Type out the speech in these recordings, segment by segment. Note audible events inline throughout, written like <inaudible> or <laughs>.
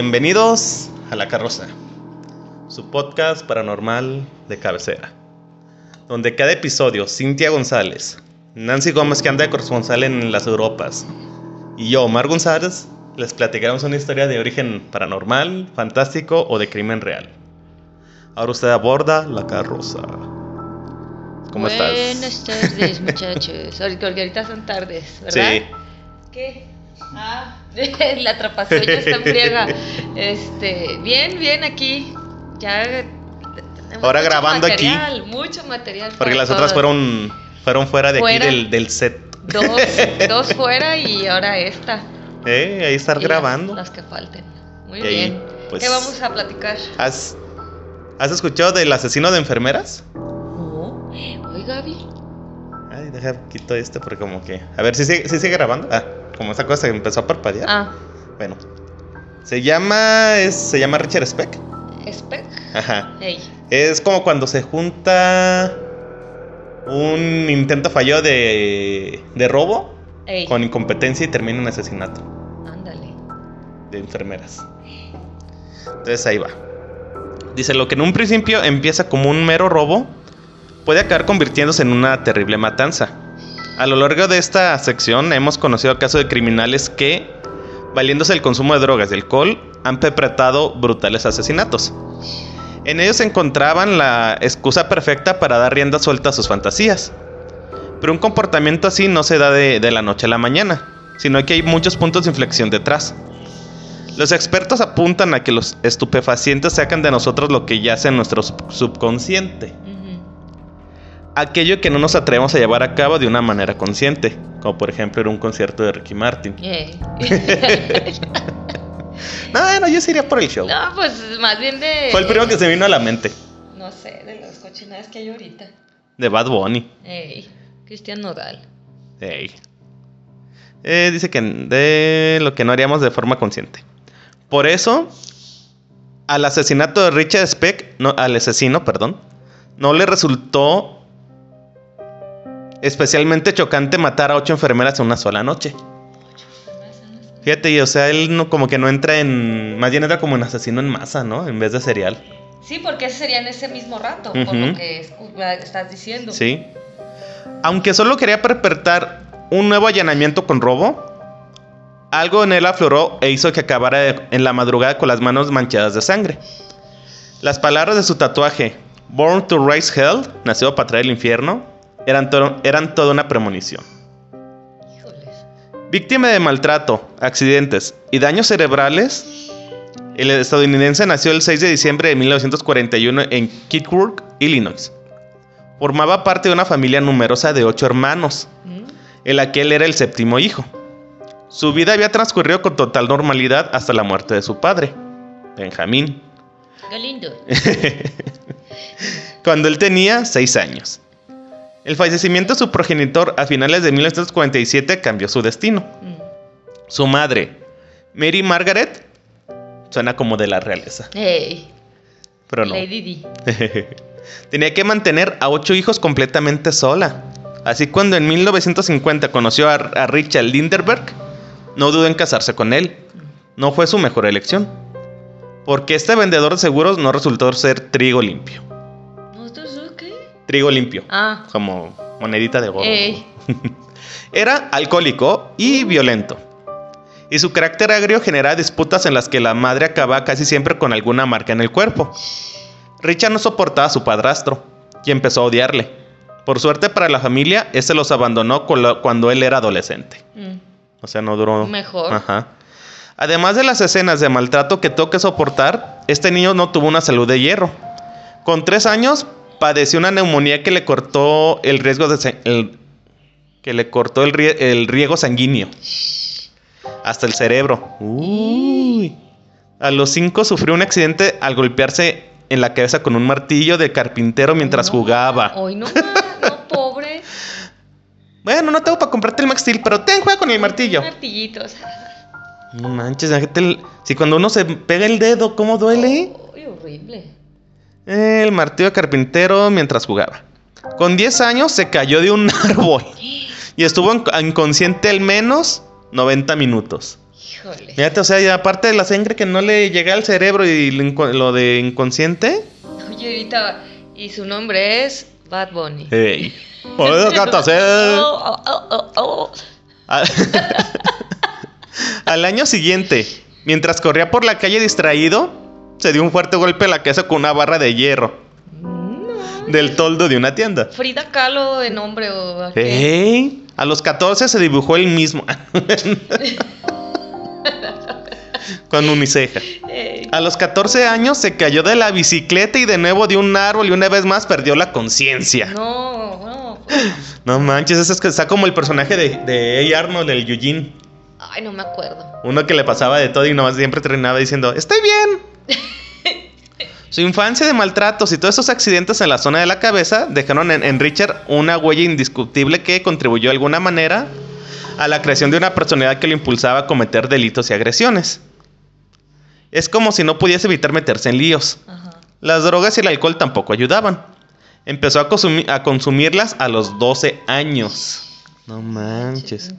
Bienvenidos a La Carroza, su podcast paranormal de cabecera, donde cada episodio Cintia González, Nancy Gómez que anda de corresponsal en las Europas y yo, Omar González, les platicaremos una historia de origen paranormal, fantástico o de crimen real. Ahora usted aborda La Carroza. ¿Cómo estás? Buenas tardes, muchachos. Ahorita son tardes, ¿verdad? Sí. ¿Qué? Ah, <laughs> la atrapasueña está en friega. Este, bien, bien aquí. Ya Ahora grabando aquí. Mucho material. Porque las otras fueron, fueron fuera de Fuera. aquí del, del set. Dos, <laughs> dos fuera y ahora esta. Eh, ahí estar Y grabando. Las, que falten. Muy Y ahí, bien. pues- ¿Qué vamos a platicar? ¿Has, ¿Has escuchado del asesino de enfermeras? No. Oye, Gaby. Ay, deja quito este porque como que... A ver, si sigue, sí sigue grabando? Ah, como esa cosa que empezó a parpadear. Ah, Bueno. Se llama... es- se llama Richard Speck. Spec. Ajá. Ey. Es como cuando se junta un intento fallido de, de robo Ey. con incompetencia y termina en asesinato Ándale. de enfermeras. Entonces ahí va. Dice, lo que en un principio empieza como un mero robo, puede acabar convirtiéndose en una terrible matanza. A lo largo de esta sección hemos conocido casos de criminales que, valiéndose del consumo de drogas y alcohol, han perpetrado brutales asesinatos. En ellos se encontraban la excusa perfecta para dar rienda suelta a sus fantasías. Pero un comportamiento así no se da de, de la noche a la mañana, sino que hay muchos puntos de inflexión detrás. Los expertos apuntan a que los estupefacientes sacan de nosotros lo que yace en nuestro sub- subconsciente. Aquello que no nos atrevemos a llevar a cabo de una manera consciente, como por ejemplo en un concierto de Ricky Martin. <laughs> No, no, yo sí iría por el show. No, pues más bien de. Fue el primero que se vino a la mente, No sé, de las cochinadas que hay ahorita. de Bad Bunny. Ey, Cristian Nodal. Ey. Eh, dice que de lo que no haríamos de forma consciente. Por eso, al asesinato de Richard Speck, no, al asesino, perdón, no le resultó especialmente chocante matar a ocho enfermeras en una sola noche. Fíjate, y, o sea, él no, como que no entra en. Más bien entra como un asesino en masa, ¿no? En vez de serial. Sí, porque ese sería en ese mismo rato, por lo que estás diciendo. Sí. Aunque solo quería perpetrar un nuevo allanamiento con robo, algo en él afloró e hizo que acabara en la madrugada con las manos manchadas de sangre. Las palabras de su tatuaje, Born to Rise Hell, nacido para traer el infierno, eran, to- eran toda una premonición. Híjoles. Víctima de maltrato, accidentes y daños cerebrales, el estadounidense nació el 6 de diciembre de 1941 en Kitburg, Illinois. Formaba parte de una familia numerosa de ocho hermanos, ¿Mm? en la que él era el séptimo hijo. Su vida había transcurrido con total normalidad hasta la muerte de su padre, Benjamín, Galindo. <laughs> cuando él tenía seis años. El fallecimiento de su progenitor a finales de 1947 cambió su destino. Mm. Su madre, Mary Margaret, suena como de la realeza, Ey, pero no. Lady D. <laughs> Tenía que mantener a ocho hijos completamente sola. Así cuando en 1950 conoció a, a Richard Linderberg, no dudó en casarse con él. No fue su mejor elección. Porque este vendedor de seguros no resultó ser trigo limpio. Trigo limpio. Ah. Como monedita de oro. <laughs> Era alcohólico y violento. Y su carácter agrio generaba disputas en las que la madre acababa casi siempre con alguna marca en el cuerpo. Richard no soportaba a su padrastro y empezó a odiarle. Por suerte para la familia, este los abandonó cuando él era adolescente. Mm. O sea, no duró. Mejor. Ajá. Además de las escenas de maltrato que tuvo que soportar, este niño no tuvo una salud de hierro. Con tres años padeció una neumonía que le cortó el riesgo de el- que le cortó el, el riego sanguíneo hasta el cerebro. Uy. A los cinco sufrió un accidente al golpearse en la cabeza con un martillo de carpintero mientras No, jugaba. Hoy no, no, pobre. Bueno, no tengo para comprarte el Max Steel, pero ten, juega con el martillo. Martillitos. No manches, si cuando uno se pega el dedo, ¿cómo duele? Uy, horrible. El martillo de carpintero mientras jugaba. Con 10 años se cayó de un <laughs> árbol y estuvo inc- inconsciente al menos 90 minutos. Híjole. Fíjate, o sea, y aparte de la sangre que no le llega al cerebro y lo de inconsciente. Oye, ahorita. Y su nombre es Bad Bunny. ¡Ey! <laughs> ¡Puedo cantar! Oh, oh, oh, oh, oh. <laughs> Al año siguiente, mientras corría por la calle distraído, se dio un fuerte golpe a la cabeza con una barra de hierro No. del toldo de una tienda. Frida Kahlo de nombre o. ¡Ey! A los 14 se dibujó él mismo. <laughs> con uniceja. A los 14 años se cayó de la bicicleta y de nuevo de un árbol y una vez más perdió la conciencia. No, no. No manches, ese es que está como el personaje de, de A. Arnold, el Eugene. Ay, no me acuerdo. Uno que le pasaba de todo y nomás siempre terminaba diciendo, estoy bien. Su infancia de maltratos y todos esos accidentes en la zona de la cabeza dejaron en, en Richard una huella indiscutible que contribuyó de alguna manera a la creación de una personalidad que lo impulsaba a cometer delitos y agresiones. Es como si no pudiese evitar meterse en líos. Ajá. Las drogas y el alcohol tampoco ayudaban. Empezó a, consumi- a consumirlas a los 12 años. No manches.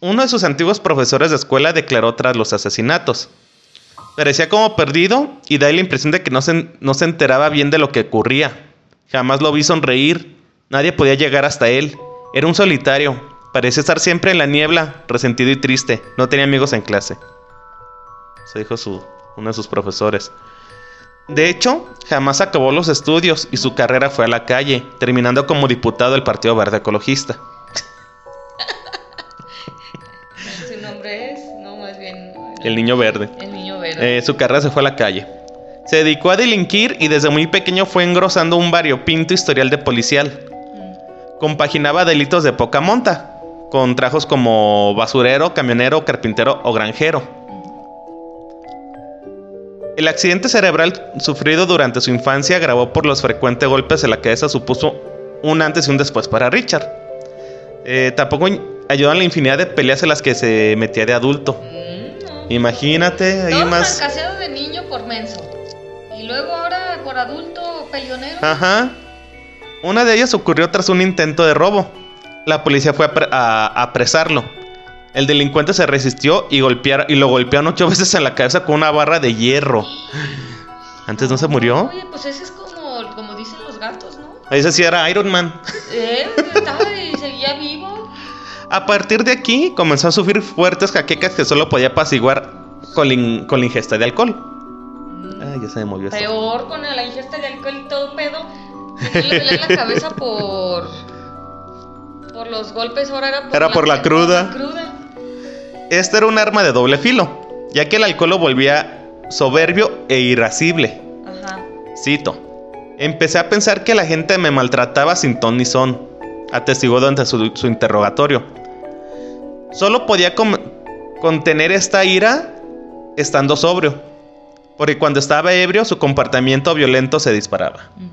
Uno de sus antiguos profesores de escuela declaró tras los asesinatos. Parecía como perdido y da la impresión de que no se, no se enteraba bien de lo que ocurría. Jamás lo vi sonreír. Nadie podía llegar hasta él. Era un solitario. Parecía estar siempre en la niebla, resentido y triste. No tenía amigos en clase. Se dijo su, uno de sus profesores. De hecho, jamás acabó los estudios y su carrera fue a la calle, terminando como diputado del Partido Verde Ecologista. <laughs> Su nombre es. No, más bien. El niño verde. El niño verde. Eh, su carrera se fue a la calle. Se dedicó a delinquir y desde muy pequeño fue engrosando un variopinto historial de policial. Compaginaba delitos de poca monta, con trabajos como basurero, camionero, carpintero o granjero. El accidente cerebral sufrido durante su infancia, grabó por los frecuentes golpes en la cabeza, supuso un antes y un después para Richard. Eh, tampoco ayudó en la infinidad de peleas en las que se metía de adulto. Imagínate, ahí más. de niño por menso. Y luego ahora por adulto peleonero. Ajá. Una de ellas ocurrió tras un intento de robo. La policía fue a, pre- a- a apresarlo. El delincuente se resistió y, golpear- y lo golpearon ocho <laughs> veces en la cabeza con una barra de hierro. Antes no se murió. Oye, pues ese es como, como dicen los gatos, ¿no? Ese sí era Iron Man. Él A partir de aquí comenzó a sufrir fuertes jaquecas que solo podía apaciguar con la, con la ingesta de alcohol. Ay, ya se me movió esto. Peor con la ingesta de alcohol y todo pedo. Le dolía la cabeza por. Por los golpes, ahora era por, Era por la cruda. la cruda. Este era un arma de doble filo, ya que el alcohol lo volvía soberbio e irascible. Ajá. Cito. Empecé a pensar que la gente me maltrataba sin ton ni son, atestigó durante su, su interrogatorio. Solo podía contener esta ira estando sobrio, porque cuando estaba ebrio su comportamiento violento se disparaba. Mm.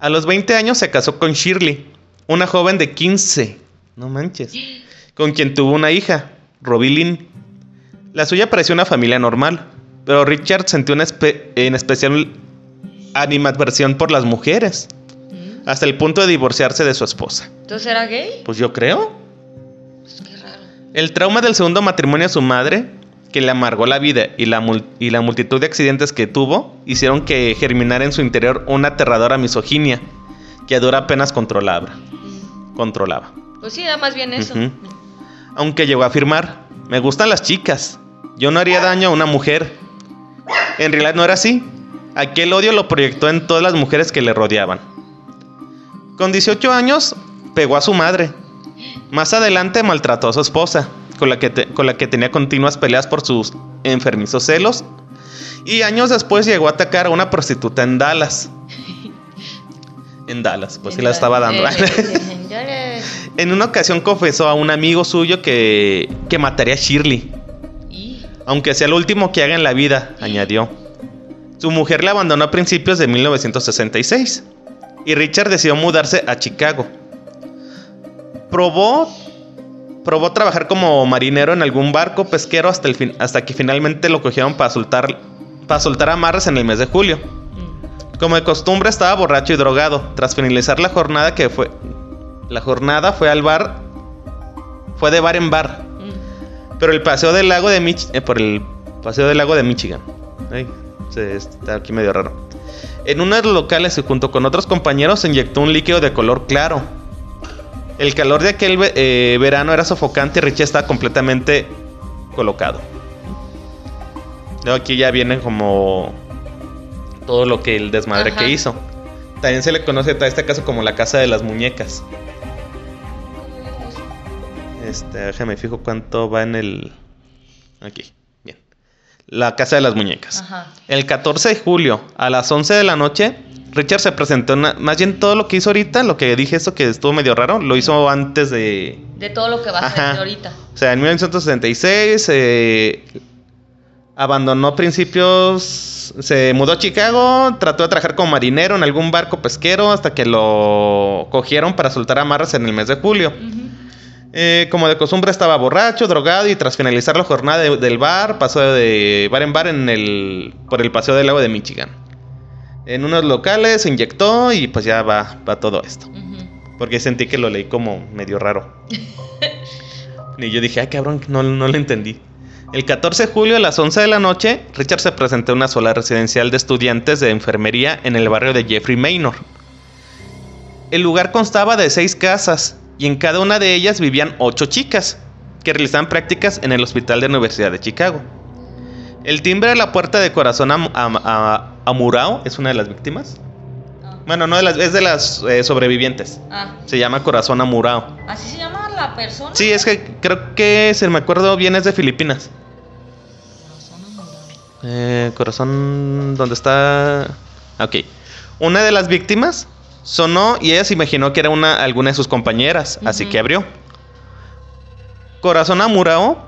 A los 20 años se casó con Shirley, una joven de 15, no manches, con quien tuvo una hija, Robbie Lynn. La suya parecía una familia normal, pero Richard sentió una espe- en especial animadversión por las mujeres, Mm. hasta el punto de divorciarse de su esposa. Entonces era gay. Pues yo creo. El trauma del segundo matrimonio de su madre, que le amargó la vida y la, mul- y la multitud de accidentes que tuvo, hicieron que germinara en su interior una aterradora misoginia que a dura apenas controlaba. Controlaba. Pues sí, era más bien eso. Aunque llegó a afirmar, me gustan las chicas, yo no haría daño a una mujer. En realidad no era así. Aquel odio lo proyectó en todas las mujeres que le rodeaban. Con 18 años, pegó a su madre. Más adelante maltrató a su esposa, con la que, te- con la que tenía continuas peleas por sus enfermizos celos. Y años después llegó a atacar a una prostituta en Dallas. En Dallas, pues sí la estaba dando. <laughs> <laughs> En una ocasión confesó a un amigo suyo que, que mataría a Shirley, aunque sea lo último que haga en la vida, añadió. Su mujer le abandonó a principios de 1966 y Richard decidió mudarse a Chicago. Probó, probó trabajar como marinero en algún barco pesquero hasta, el fin- hasta que finalmente lo cogieron para soltar, para soltar amarres en el mes de julio. mm, Como de costumbre estaba borracho y drogado. Tras finalizar la jornada que fue la jornada fue al bar fue de bar en bar. mm. Pero el paseo del lago de Mich eh, por el paseo del lago de Michigan. Ay, se- está aquí medio raro. En uno de los locales y junto con otros compañeros se inyectó un líquido de color claro. El calor de aquel eh, verano era sofocante y Richie estaba completamente colocado. Luego aquí ya viene como todo lo que el desmadre Ajá. que hizo. También se le conoce a este caso como la casa de las muñecas. Este, déjame fijo cuánto va en el. Aquí, bien. La casa de las muñecas. Ajá. El 14 de julio, a las 11 de la noche, Richard se presentó. una- más bien todo lo que hizo ahorita, lo que dije esto que estuvo medio raro, lo hizo antes de. De todo lo que vas a decir ahorita. O sea, en 1966 eh, abandonó principios. Se mudó a Chicago, trató de trabajar como marinero en algún barco pesquero hasta que lo cogieron para soltar amarras en el mes de julio. Eh, como de costumbre estaba borracho, drogado y tras finalizar la jornada de- del bar pasó de bar en bar en el, por el paseo del lago de Michigan. En unos locales se inyectó y pues ya va, va todo esto. Porque sentí que lo leí como medio raro. <laughs> y yo dije, ay cabrón, no, no lo entendí. El 14 de julio a las 11 de la noche, Richard se presentó en una sola residencial de estudiantes de enfermería en el barrio de Jeffrey Maynor. El lugar constaba de seis casas y en cada una de ellas vivían ocho chicas que realizaban prácticas en el hospital de la Universidad de Chicago. El timbre de la puerta de corazón am- am- a- amurao es una de las víctimas. Ah. Bueno, no de las, es de las eh, sobrevivientes. Ah, Se llama corazón amurao. ¿así se llama la persona? Sí, es que creo que, si me acuerdo bien, es de Filipinas. Corazón. Eh, corazón, ¿dónde está? Ok. Una de las víctimas sonó y ella se imaginó que era una, alguna de sus compañeras, así que abrió. Corazón Amurao,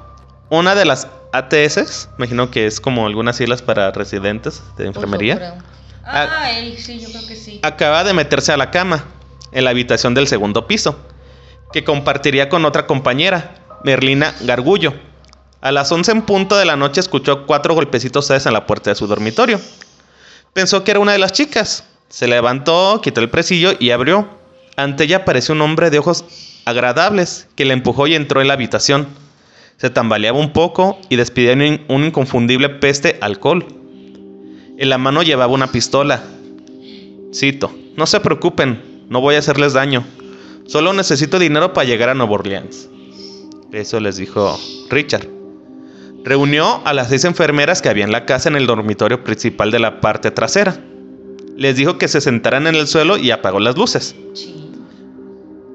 una de las ATS, imagino que es como algunas siglas para residentes de enfermería, creo. Ah. Él, sí, yo creo que sí. acaba de meterse a la cama, en la habitación del segundo piso, que compartiría con otra compañera, Merlina Gargullo. A las 11 en punto de la noche escuchó cuatro golpecitos suaves en la puerta de su dormitorio. Pensó que era una de las chicas. Se levantó, quitó el presillo y abrió. Ante ella apareció un hombre de ojos agradables que le empujó y entró en la habitación. Se tambaleaba un poco y despidía un, in- un inconfundible peste alcohol. En la mano llevaba una pistola. Cito, no se preocupen, no voy a hacerles daño. Solo necesito dinero para llegar a Nueva Orleans. Eso les dijo Richard. Reunió a las seis enfermeras que había en la casa en el dormitorio principal de la parte trasera. Les dijo que se sentaran en el suelo y apagó las luces.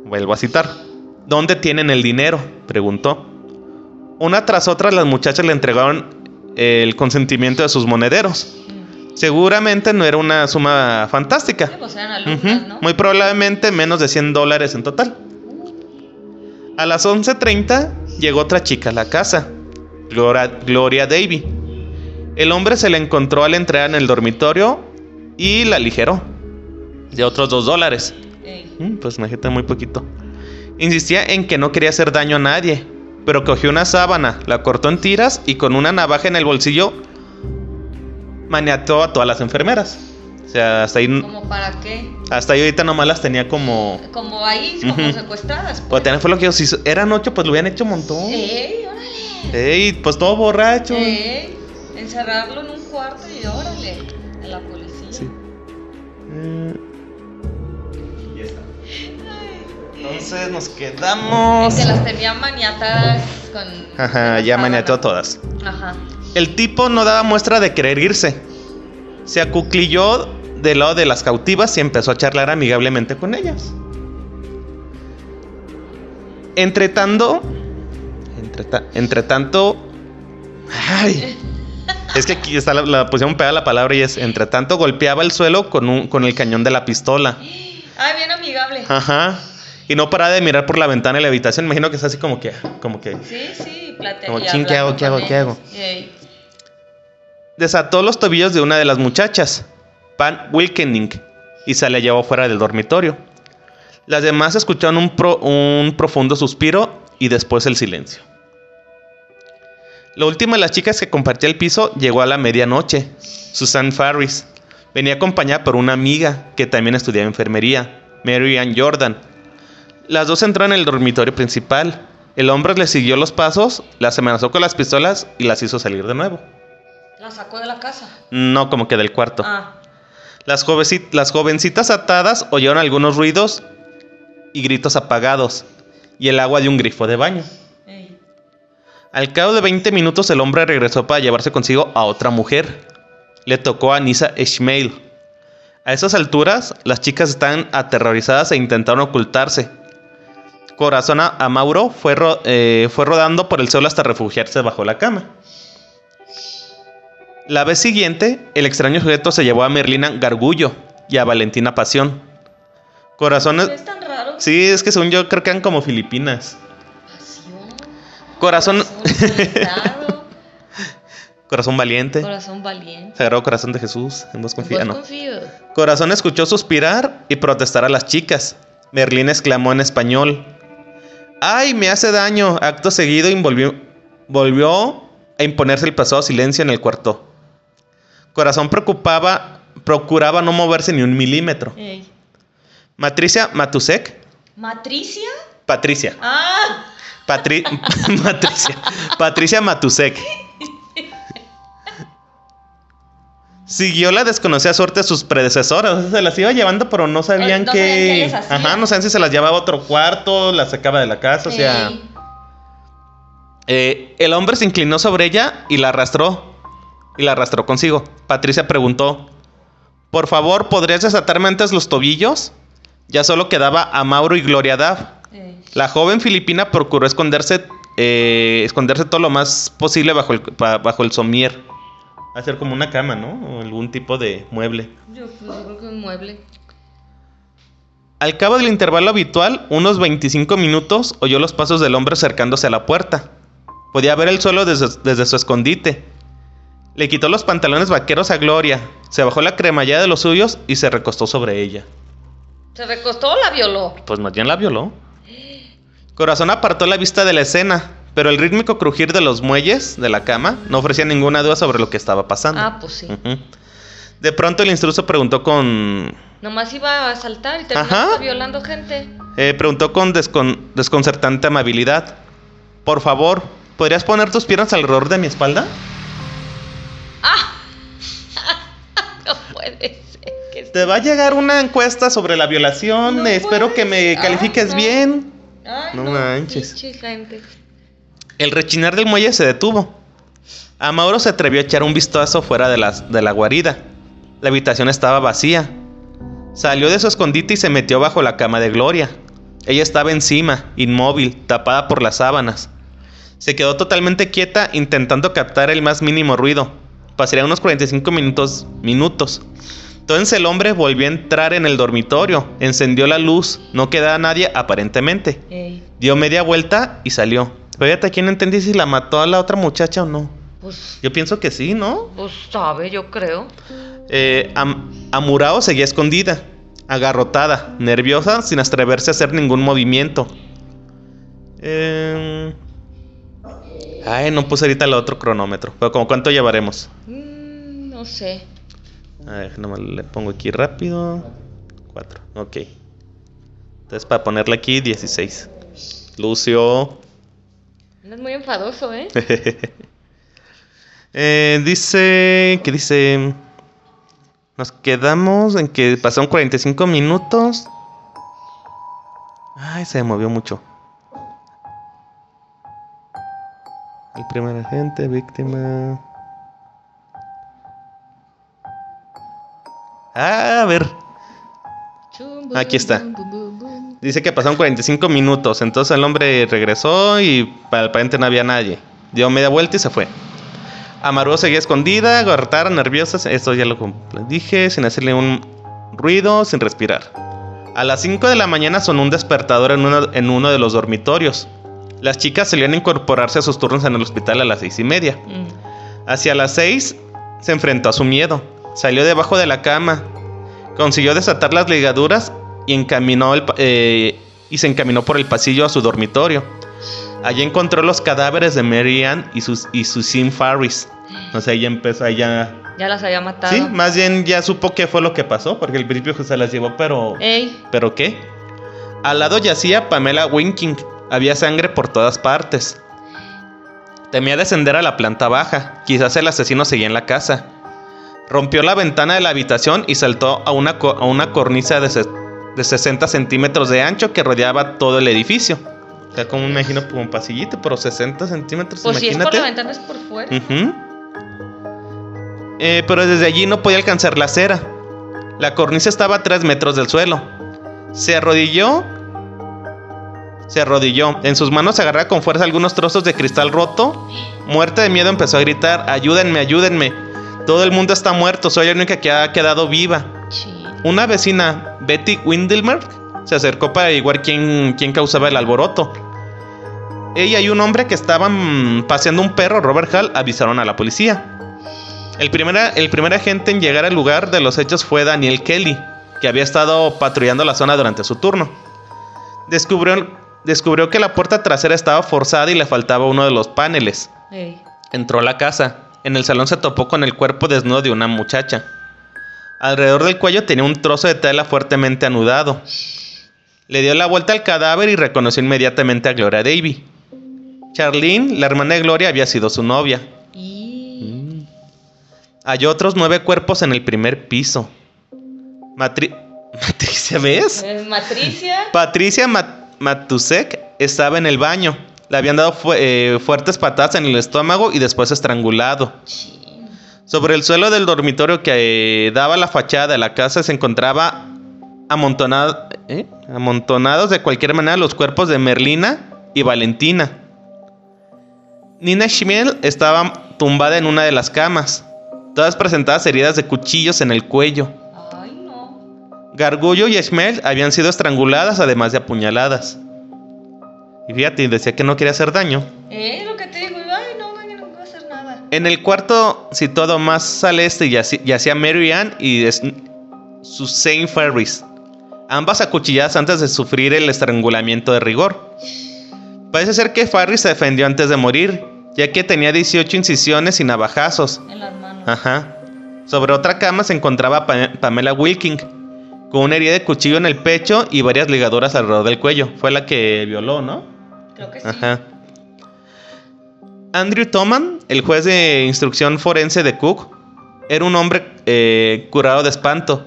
Vuelvo a citar. ¿Dónde tienen el dinero? preguntó. Una tras otra las muchachas le entregaron el consentimiento de sus monederos. Seguramente no era una suma Sí, fantástica. pues. Muy probablemente menos de 100 dólares en total. A las 11.30 llegó otra chica a la casa, Gloria, Gloria Davy. El hombre se le encontró al entrar en el dormitorio y la aligeró de otros 2 dólares. Mm, Pues imagínate muy poquito. Insistía en que no quería hacer daño a nadie, pero cogió una sábana, la cortó en tiras y con una navaja en el bolsillo maniató a todas las enfermeras. O sea, hasta ahí, ¿Como para qué? hasta ahí ahorita nomás las tenía como... Como ahí, como secuestradas. Pues también fue lo que yo, si eran ocho, pues lo hubieran hecho un montón. Ey, órale. Ey, pues todo borracho. Ey, encerrarlo en un cuarto y órale. A la policía. Sí. Entonces nos quedamos... Que las tenía maniatadas con. Ajá, ya maniató a todas. Ajá. El tipo no daba muestra de querer irse. Se acuclilló del lado de las cautivas y empezó a charlar amigablemente con ellas. Entre tanto. Entre, ta- entre tanto. Ay. Es que aquí está la, la pusieron pegada la palabra y es. Entre tanto golpeaba el suelo con, un, con el cañón de la pistola. Ay, bien amigable. Ajá. Y no paraba de mirar por la ventana de la habitación. Imagino que es así como que. Como que. Sí, sí, plate. Como, ¿qué hago, qué hago, qué hago? desató los tobillos de una de las muchachas, Pan Wilkening, y se la llevó fuera del dormitorio. Las demás escucharon un, pro- un profundo suspiro y después el silencio. La última de las chicas que compartía el piso llegó a la medianoche, Susan Farris. Venía acompañada por una amiga que también estudiaba enfermería, Mary Ann Jordan. Las dos entraron en el dormitorio principal. El hombre le siguió los pasos, las amenazó con las pistolas y las hizo salir de nuevo. La sacó de la casa. No como que del cuarto. Ah. Las, jovenci- las jovencitas atadas oyeron algunos ruidos y gritos apagados y el agua de un grifo de baño. Ey. Al cabo de 20 minutos el hombre regresó para llevarse consigo a otra mujer. Le tocó a Nisa Ishmael. A esas alturas, las chicas están aterrorizadas e intentaron ocultarse. Corazón a, Mauro fue, ro- eh, fue rodando por el suelo hasta refugiarse bajo la cama. La vez siguiente, el extraño sujeto se llevó a Merlina Gargullo y a Valentina Pasión. Corazón... Es tan raro. Sí, es que según yo creo que eran como Filipinas. Pasión. Corazón... Corazón <laughs> valiente. Corazón valiente. Sagrado Corazón de Jesús, en vos confía, Vos no. confío. Corazón escuchó suspirar y protestar a las chicas. Merlín exclamó en español: ¡Ay, me hace daño! Acto seguido involvió- volvió a imponerse el pasado silencio en el cuarto. Corazón preocupaba, procuraba no moverse ni un milímetro. Ey. Matricia Matusek, ¿Matricia? Patricia, Ah. Patri- <laughs> Patricia, Patricia Matusek. Siguió la desconocida suerte de sus predecesoras. O sea, se las iba llevando, pero no sabían No que. sabían. Ajá, no sabían si se las llevaba a otro cuarto, las sacaba de la casa. O sea. Eh, el hombre se inclinó sobre ella y la arrastró. Y la arrastró consigo. Patricia preguntó: Por favor, ¿podrías desatarme antes los tobillos? Ya solo quedaba a Mauro y Gloria Dav. La joven filipina procuró esconderse, eh, esconderse todo lo más posible bajo el, bajo el somier. Hacer como una cama, ¿no? O algún tipo de mueble. Yo, pues, yo creo que un mueble. Al cabo del intervalo habitual, unos 25 minutos, oyó los pasos del hombre acercándose a la puerta. Podía ver el suelo desde, desde su escondite. Le quitó los pantalones vaqueros a Gloria, se bajó la cremallera de los suyos y se recostó sobre ella. ¿Se recostó o la violó? Pues más bien la violó. Corazón apartó la vista de la escena, pero el rítmico crujir de los muelles de la cama no ofrecía ninguna duda sobre lo que estaba pasando. Ah, pues sí. De pronto el instruso preguntó con Nomás iba a saltar y terminó violando gente. eh, preguntó con descon- desconcertante amabilidad. Por favor, ¿podrías poner tus piernas alrededor de mi espalda? <laughs> No puede ser. que Te va a llegar una encuesta sobre la violación. No Espero que me puedes. califiques no. bien. Ay, No manches. gente. El rechinar del muelle se detuvo. A Mauro se atrevió a echar un vistazo fuera de, las- de la guarida. La habitación estaba vacía. Salió de su escondite y se metió bajo la cama de Gloria. Ella estaba encima, inmóvil, tapada por las sábanas. Se quedó totalmente quieta intentando captar el más mínimo ruido. Pasaría unos 45 minutos. minutos. Entonces el hombre volvió a entrar en el dormitorio, encendió la luz, no quedaba nadie aparentemente. Dio media vuelta y salió. Fíjate, aquí no entendí si la mató a la otra muchacha o no. pues, Yo pienso que sí, ¿no? pues sabe, yo creo. Eh, Am- Amurao seguía escondida, agarrotada, nerviosa, sin atreverse a hacer ningún movimiento. Eh, Ay, no puse ahorita el otro cronómetro. Pero como cuánto llevaremos. Mm, no sé. A ver, nomás le pongo aquí rápido. 4, ok. Entonces para ponerle aquí 16. Lucio. Andas muy enfadoso, ¿eh? <laughs> Eh, dice que dice nos quedamos en que pasaron 45 minutos. Ay, se movió mucho. El primer agente, víctima. Ah, a ver. Aquí está. Dice que pasaron 45 minutos. Entonces el hombre regresó y aparentemente no había nadie. Dio media vuelta y se fue. Amaru seguía escondida, agarrotada, nerviosa. Esto ya lo dije, sin hacerle un ruido, sin respirar. A las 5 de la mañana sonó un despertador en uno, en uno de los dormitorios. Las chicas solían incorporarse a sus turnos en el hospital a las seis y media. Mm. Hacia las 6 se enfrentó a su miedo. Salió debajo de la cama. Consiguió desatar las ligaduras y, encaminó el eh, y se encaminó por el pasillo a su dormitorio. Allí encontró los cadáveres de Mary Ann y, sus, y Susan Farris. O sea, ella empezó ya... Ya las había matado. Sí, más bien ya supo qué fue lo que pasó, porque al principio se las llevó, pero... Ey, ¿Pero qué? Al lado yacía Pamela Winking, Había sangre por todas partes. Temía descender a la planta baja. Quizás el asesino seguía en la casa. Rompió la ventana de la habitación y saltó a una, a una cornisa de, se- de 60 centímetros de ancho que rodeaba todo el edificio. O sea, como me imagino como un pasillito, pero 60 centímetros. Pues si es por imagínate. la ventana es por fuera. Eh, pero desde allí no podía alcanzar la acera. La cornisa estaba a 3 metros del suelo. Se arrodilló. Se arrodilló. En sus manos agarraba con fuerza algunos trozos de cristal roto. Muerta de miedo empezó a gritar, ayúdenme, ayúdenme. Todo el mundo está muerto, soy la única que ha quedado viva. Una vecina, Betty Windelmer, se acercó para averiguar quién, quién causaba el alboroto. Ella y un hombre que estaban paseando un perro, Robert Hall, avisaron a la policía. El primer, el primer agente en llegar al lugar de los hechos fue Daniel Kelly, que había estado patrullando la zona durante su turno. Descubrió, descubrió que la puerta trasera estaba forzada y le faltaba uno de los paneles. Ey. Entró a la casa. En el salón se topó con el cuerpo desnudo de una muchacha. Alrededor del cuello tenía un trozo de tela fuertemente anudado. Le dio la vuelta al cadáver y reconoció inmediatamente a Gloria Davy. Charlene, la hermana de Gloria, había sido su novia. Y... Halló otros nueve cuerpos en el primer piso. Matri- <laughs> Matricia, ¿ves? Eh, Matricia. Patricia Mat- Matusek estaba en el baño. Le habían dado fu- eh, fuertes patadas en el estómago y después estrangulado. Sobre el suelo del dormitorio que eh, daba la fachada de la casa se encontraba amontonado- ¿eh? amontonados de cualquier manera los cuerpos de Merlina y Valentina. Nina Schmiel estaba tumbada en una de las camas. Todas presentadas heridas de cuchillos en el cuello. Ay, no. Gargullo y Schmel habían sido estranguladas además de apuñaladas. Y fíjate, decía que no quería hacer daño. Eh, lo que te digo. Ay, no, no, no voy a hacer nada. En el cuarto situado más al este yacía Mary Ann y Suzanne Ferris, ambas acuchilladas antes de sufrir el estrangulamiento de rigor. Parece ser que Ferris se defendió antes de morir, ya que tenía 18 incisiones y navajazos. En las manos. Ajá. Sobre otra cama se encontraba Pa- Pamela Wilking, con una herida de cuchillo en el pecho y varias ligaduras alrededor del cuello. Fue la que violó, ¿no? Creo que sí. Ajá. Andrew Toman, el juez de instrucción forense de Cook, era un hombre eh, curado de espanto,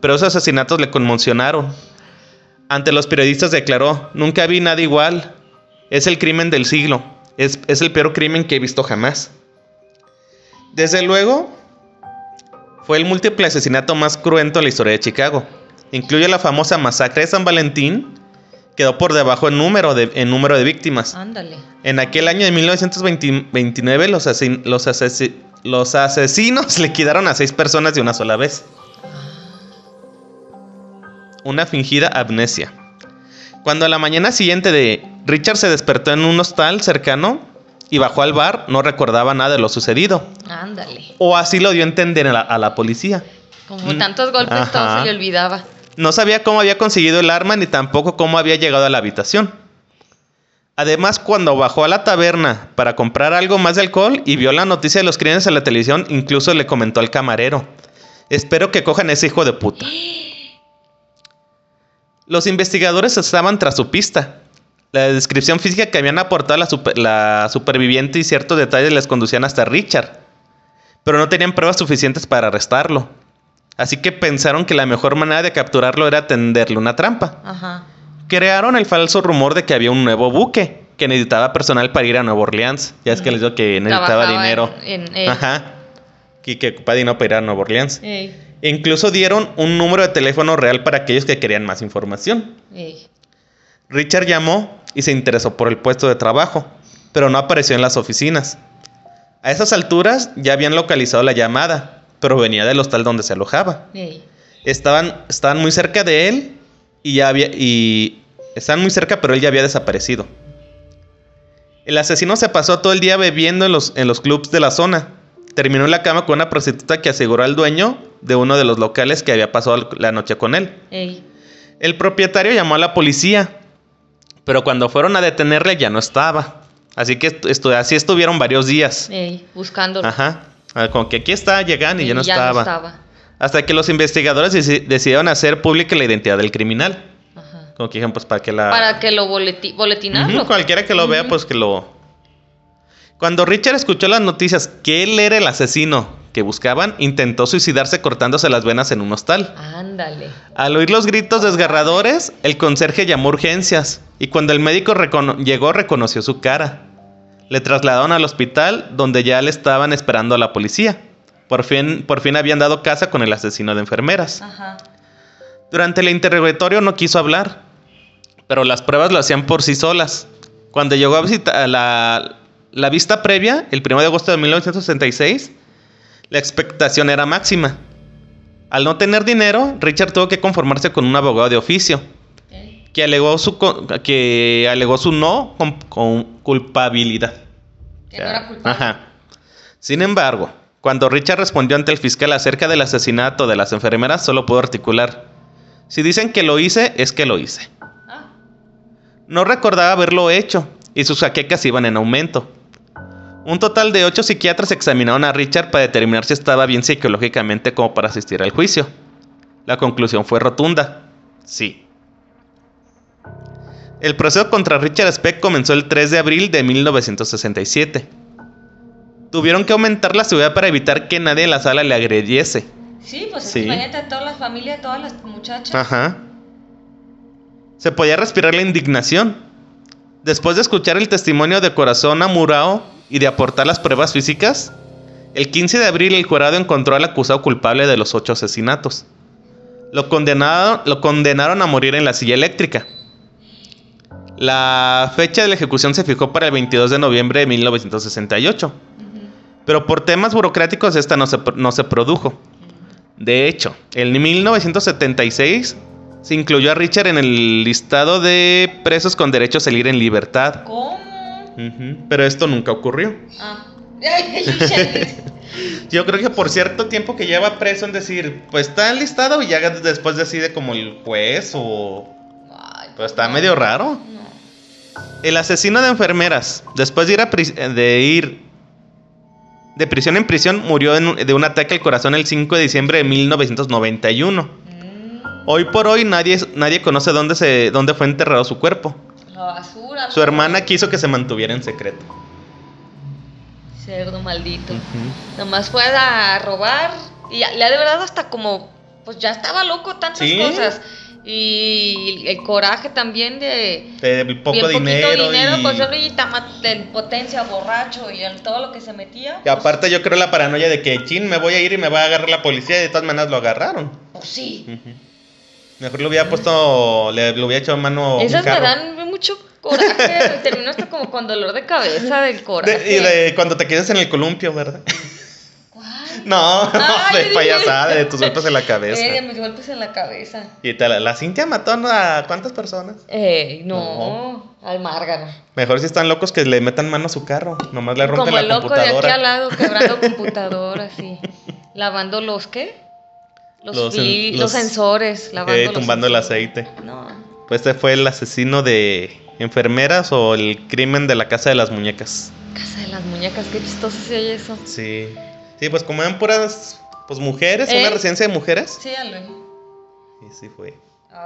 pero esos asesinatos le conmocionaron. Ante los periodistas declaró, nunca vi nada igual. Es el crimen del siglo. Es, es el peor crimen que he visto jamás. Desde luego, fue el múltiple asesinato más cruento en la historia de Chicago. Incluye la famosa masacre de San Valentín, quedó por debajo en número de, en número de víctimas. Ándale. En aquel año de 1929 los, asesin- los, asesi- los asesinos <laughs> liquidaron a seis personas de una sola vez. Una fingida amnesia. Cuando a la mañana siguiente de Richard se despertó en un hostal cercano y bajó al bar, no recordaba nada de lo sucedido. Ándale. O así lo dio a entender a la, a la policía. Como tantos golpes, todo Ajá. se le olvidaba. No sabía cómo había conseguido el arma ni tampoco cómo había llegado a la habitación. Además, cuando bajó a la taberna para comprar algo más de alcohol y vio la noticia de los crímenes en la televisión, incluso le comentó al camarero, espero que cojan a ese hijo de puta. Los investigadores estaban tras su pista. La descripción física que habían aportado la, la superviviente y ciertos detalles les conducían hasta Richard, pero no tenían pruebas suficientes para arrestarlo. Así que pensaron que la mejor manera de capturarlo era tenderle una trampa. Ajá. Crearon el falso rumor de que había un nuevo buque que necesitaba personal para ir a Nueva Orleans. Ya es que les digo que necesitaba Trabajaba dinero. en- en-. Ajá. Y que ocupaba dinero para ir a Nueva Orleans. Ey, E incluso dieron un número de teléfono real para aquellos que querían más información. ey. Richard llamó y se interesó por el puesto de trabajo, pero no apareció en las oficinas. A esas alturas ya habían localizado la llamada, pero venía del hostal donde se alojaba. Estaban, estaban muy cerca de él y ya había. y. Estaban muy cerca, pero él ya había desaparecido. El asesino se pasó todo el día bebiendo en los, en los clubs de la zona. Terminó en la cama con una prostituta que aseguró al dueño de uno de los locales que había pasado la noche con él. El propietario llamó a la policía, pero cuando fueron a detenerle ya no estaba. Así que estu- así estuvieron varios días. Ey. Buscándolo. Ajá. Ah, Como que aquí está, llegan y ya no ya estaba. no estaba. Hasta que los investigadores deci- decidieron hacer pública la identidad del criminal. Ajá. Como que dijeron, pues para que la. Para que lo boleti cualquiera que lo vea, pues que lo. Cuando Richard escuchó las noticias que él era el asesino que buscaban, intentó suicidarse cortándose las venas en un hostal. Ándale. Al oír los gritos desgarradores, el conserje llamó urgencias y cuando el médico recono- llegó reconoció su cara. Le trasladaron al hospital donde ya le estaban esperando a la policía. Por fin, por fin habían dado casa con el asesino de enfermeras. Ajá. Durante el interrogatorio no quiso hablar, pero las pruebas lo hacían por sí solas. Cuando llegó a visitar la, la vista previa, el 1 de agosto de 1966, la expectación era máxima. Al no tener dinero, Richard tuvo que conformarse con un abogado de oficio. Que alegó su, que alegó su no con, con culpabilidad. Que no era culpable. Ajá. Sin embargo, cuando Richard respondió ante el fiscal acerca del asesinato de las enfermeras, solo pudo articular. Si dicen que lo hice, es que lo hice. Ah, No recordaba haberlo hecho, y sus jaquecas iban en aumento. Un total de ocho psiquiatras examinaron a Richard para determinar si estaba bien psicológicamente como para asistir al juicio. La conclusión fue rotunda. Sí. El proceso contra Richard Speck comenzó el 3 de abril de 1967. Tuvieron que aumentar la seguridad para evitar que nadie en la sala le agrediese. sí, pues es Sí. imagínate a toda la familia, todas las muchachas. Ajá. Se podía respirar la indignación. Después de escuchar el testimonio de Corazón Amurao y de aportar las pruebas físicas, el 15 de abril el jurado encontró al acusado culpable de los ocho asesinatos. Lo lo condenaron a morir en la silla eléctrica. La fecha de la ejecución se fijó para el 22 de noviembre de 1968, Ujú. pero por temas burocráticos esta no se, no se produjo. De hecho, en 1976 se incluyó a Richard en el listado de presos con derecho a salir en libertad. ¿Cómo? Pero esto nunca ocurrió. Ah. <laughs> Yo creo que por cierto tiempo que lleva preso en decir, pues está enlistado y ya después decide como el juez o... Pues está medio raro. No. El asesino de enfermeras, después de ir, a pri- de ir de prisión en prisión, murió en de un ataque al corazón el 5 de diciembre de 1991. Mm, Hoy por hoy nadie, nadie conoce dónde, se, dónde fue enterrado su cuerpo. la basura. Su hermana quiso que se mantuviera en secreto. Cerdo maldito. Nomás fue a robar y le ha de verdad hasta como, pues ya estaba loco tantas Sí. cosas. Y el coraje también de De poco dinero. dinero, y... pues ma- de potencia, borracho y el- todo lo que se metía. y aparte yo creo la paranoia de que, chin, me voy a ir y me va a agarrar la policía y de todas maneras lo agarraron. Pues, pues sí. Mejor le hubiera puesto, le, le hubiera echado mano Esas me dan mucho coraje. Termino hasta como con dolor de cabeza del coraje. De- y de cuando te quedas en el columpio, ¿verdad? <laughs> No, <laughs> no, Ay, de payasada, de tus golpes en la cabeza. Eh, de mis golpes en la cabeza. Y te la, la Cintia mató a cuántas personas. Eh, no, al Márgaro. Mejor si están locos que le metan mano a su carro. Nomás le rompen Como la el loco de aquí al lado, quebrando <laughs> computadoras y lavando los qué? Los, Los los los- sensores, lavando Eh, los tumbando el sensores. aceite. No. Pues este fue el asesino de enfermeras o el crimen de la casa de las muñecas. Casa de las muñecas, qué chistoso se oye eso. Sí. Sí, pues como eran puras pues mujeres, ¿Eh? una residencia de mujeres. Sí, Alvin. Y sí fue.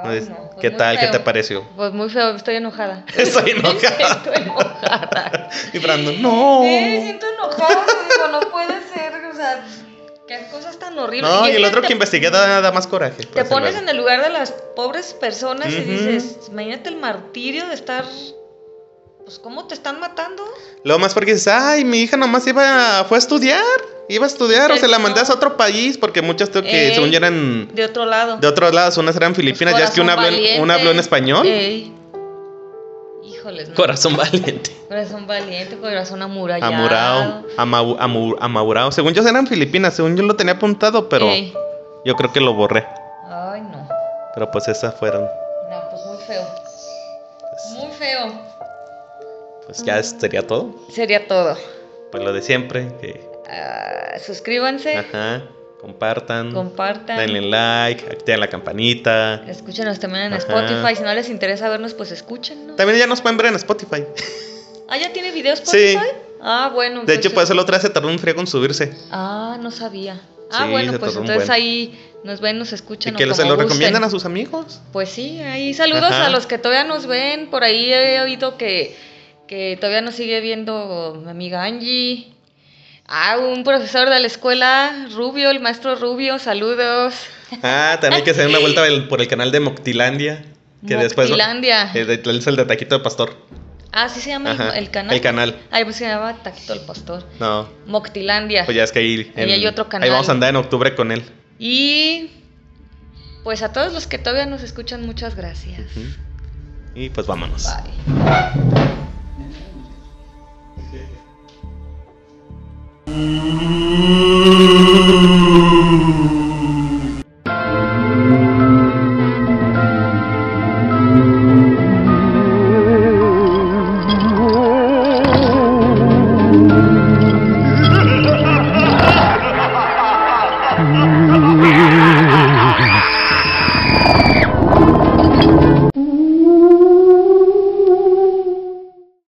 Pues, no, pues ¿Qué tal? ¿Qué feo. te pareció? Pues muy feo, estoy enojada. <laughs> <laughs> Estoy enojada. estoy enojada. <laughs> Y Brandon, no. Sí, siento enojada, digo, no puede ser, o sea, qué cosas tan horribles. No, y es el otro te- que investigué da, da más coraje. Te pones en el lugar de las pobres personas y Ujú. dices, imagínate el martirio de estar, pues, ¿cómo te están matando? Luego más porque dices, ay, mi hija nomás iba, fue a estudiar. Iba a estudiar o se la No. mandas a otro país porque muchas tengo que, Ey. según yo eran De otro lado. de otros lados, unas eran filipinas, ya es que una habló, en- una habló en español. Ey. Híjoles, no. Corazón valiente. Corazón valiente, corazón amurallado. Amurao, Amau- Amu- Amurao. Según yo eran filipinas, según yo lo tenía apuntado, pero Ey. yo creo que lo borré. Ay, no. Pero pues esas fueron. No, pues muy feo. Muy feo. Pues ya sería todo. Sería todo. Pues lo de siempre. Que, Ah, suscríbanse, ajá. Compartan. compartan. Denle like, activen la campanita. Escúchenos también en Ajá. Spotify. Si no les interesa vernos, pues escuchen. También ya nos pueden ver en Spotify. Ah, ¿ya tiene videos Sí. Spotify? Ah, bueno. De hecho, entonces- eso la otra vez se tardó un friego en subirse. Ah, no sabía. Ah, Sí, bueno, pues entonces buen. ahí nos ven, nos escuchan. Y que o se lo gusten. recomiendan a sus amigos. Pues sí, ahí saludos Ajá. a los que todavía nos ven. Por ahí he oído que, que todavía nos sigue viendo mi amiga Angie. Ah, un profesor de la escuela, Rubio, el maestro Rubio, saludos. Ah, también hay que hacer una vuelta <laughs> del- por el canal de Moctilandia. Que después. Moctilandia. Eh, de- Es el de Taquito de Pastor. Ah, sí se llama el, Ajá, el canal. el canal. Ay, pues se llama Taquito el Pastor. No, Moctilandia. pues ya es que ahí. Ahí hay otro canal. Ahí vamos a andar en octubre con él. Y pues a todos los que todavía nos escuchan, muchas gracias. Y pues vámonos. Bye. Mm-hmm.